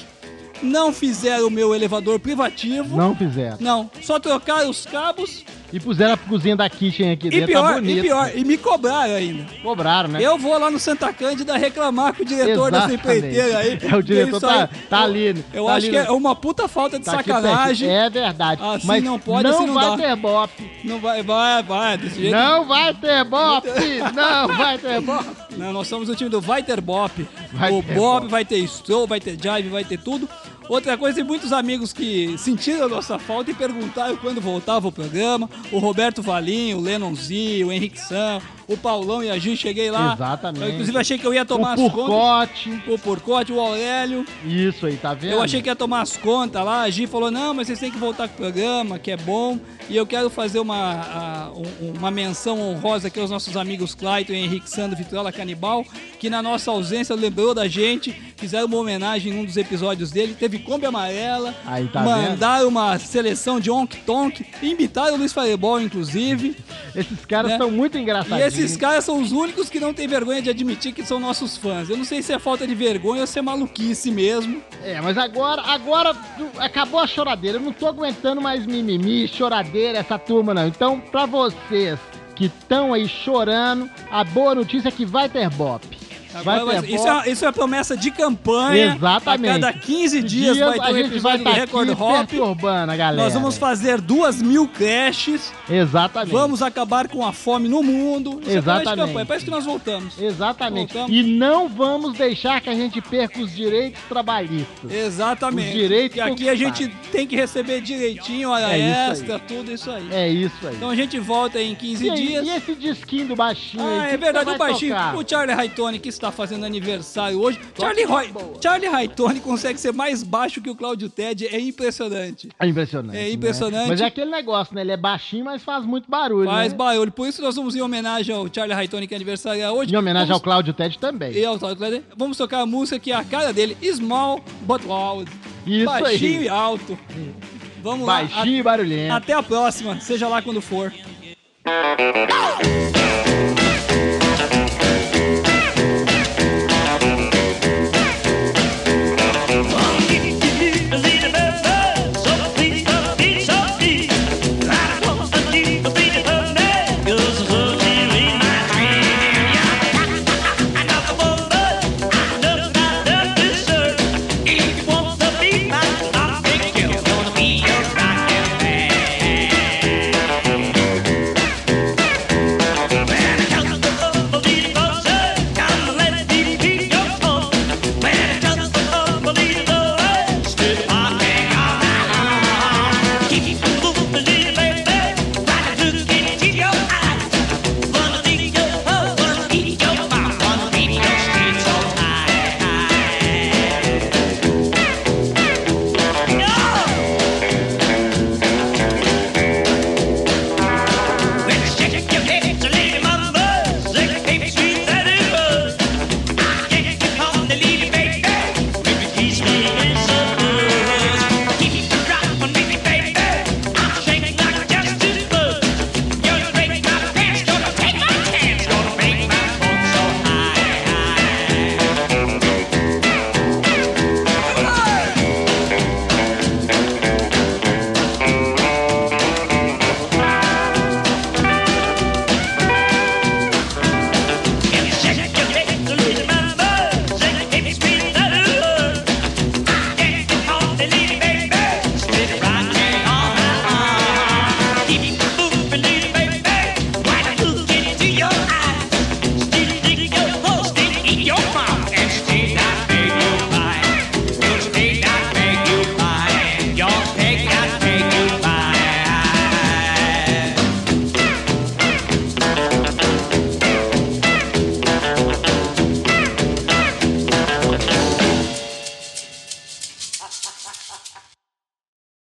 Não fizeram o meu elevador privativo. Não fizeram. Não, só trocaram os cabos E puseram a cozinha da kitchen aqui e dentro, pior, tá bonito. e pior, e me cobraram ainda. Cobraram, né? Eu vou lá no Santa Cândida reclamar com o diretor Exatamente. empreiteira aí. É, o diretor aí- tá, tá ali. Eu tá acho ali que é uma puta falta de tá sacanagem. É verdade. Assim Mas não pode, não assim não vai dá. ter bop. Não vai, vai, vai, desse jeito. Não vai ter bop. não vai ter bop. Não, nós somos o time do Vai Ter Bop. Vai o ter Bop, bop. vai ter Stroll, vai ter Jive, vai ter tudo. Outra coisa, tem muitos amigos que sentiram a nossa falta e perguntaram quando voltava o programa. O Roberto Valim, o Lennon Z, o Henrique Sam, o Paulão e a Gi, cheguei lá. Exatamente. Eu, inclusive, achei que eu ia tomar o as contas. O Porcote, o Aurélio. Isso aí, tá vendo? Eu achei que ia tomar as contas lá. A Gi falou: não, mas vocês têm que voltar com o programa, que é bom. E eu quero fazer uma, a- um- uma menção honrosa aqui aos nossos amigos Clayton e Henrique Sandro Vitrola Canibal, que na nossa ausência lembrou da gente, fizeram uma homenagem em um dos episódios dele. Teve Kombi Amarela, Aí, tá vendo? mandaram uma seleção de Onk Tonk, imitaram o Luiz Fireball, inclusive. Esses caras né? são muito E engraçadinhos. esses caras são os únicos que não têm vergonha de admitir que são nossos fãs. Eu não sei se é falta de vergonha ou se é maluquice mesmo. É, mas agora, agora acabou a choradeira. Eu não tô aguentando mais mimimi, choradeira, essa turma não. Então, pra vocês que estão aí chorando, a boa notícia é que vai ter bop. Vai ter isso, é, isso é promessa de campanha. Exatamente. A cada 15 dias vai ter um a gente vai episódio tá do Record aqui Hop. perturbando a galera. Nós vamos fazer duas mil creches. Exatamente. Vamos acabar com a fome no mundo. Isso é Exatamente. campanha. Parece que nós voltamos. Exatamente. Voltamos. E não vamos deixar que a gente perca os direitos trabalhistas. Exatamente. Os direitos e aqui a gente tem que receber direitinho, hora É isso aí. extra, tudo isso aí. É isso aí. Então a gente volta em 15 e, aí, dias. e esse disquinho do baixinho aí? Ah, que é verdade, o baixinho. tocar? O Charlie Haitone, que está fazendo aniversário hoje. Charlie, Roy, Charlie Haitone consegue ser mais baixo que o Claudio Ted, é impressionante. É impressionante. É impressionante. né? Mas é aquele negócio, né? Ele é baixinho, mas faz muito barulho. Faz né? barulho. Por isso nós vamos em homenagem ao Charlie Haitone, que é aniversário hoje. Em homenagem ao vamos... Cláudio Ted também. E ao Claudio Ted. Vamos tocar a música que é a cara dele, Small But Loud. Isso Baixinho aí. e alto. Vamos Baixinho lá. e barulhento. Até a próxima, seja lá quando for.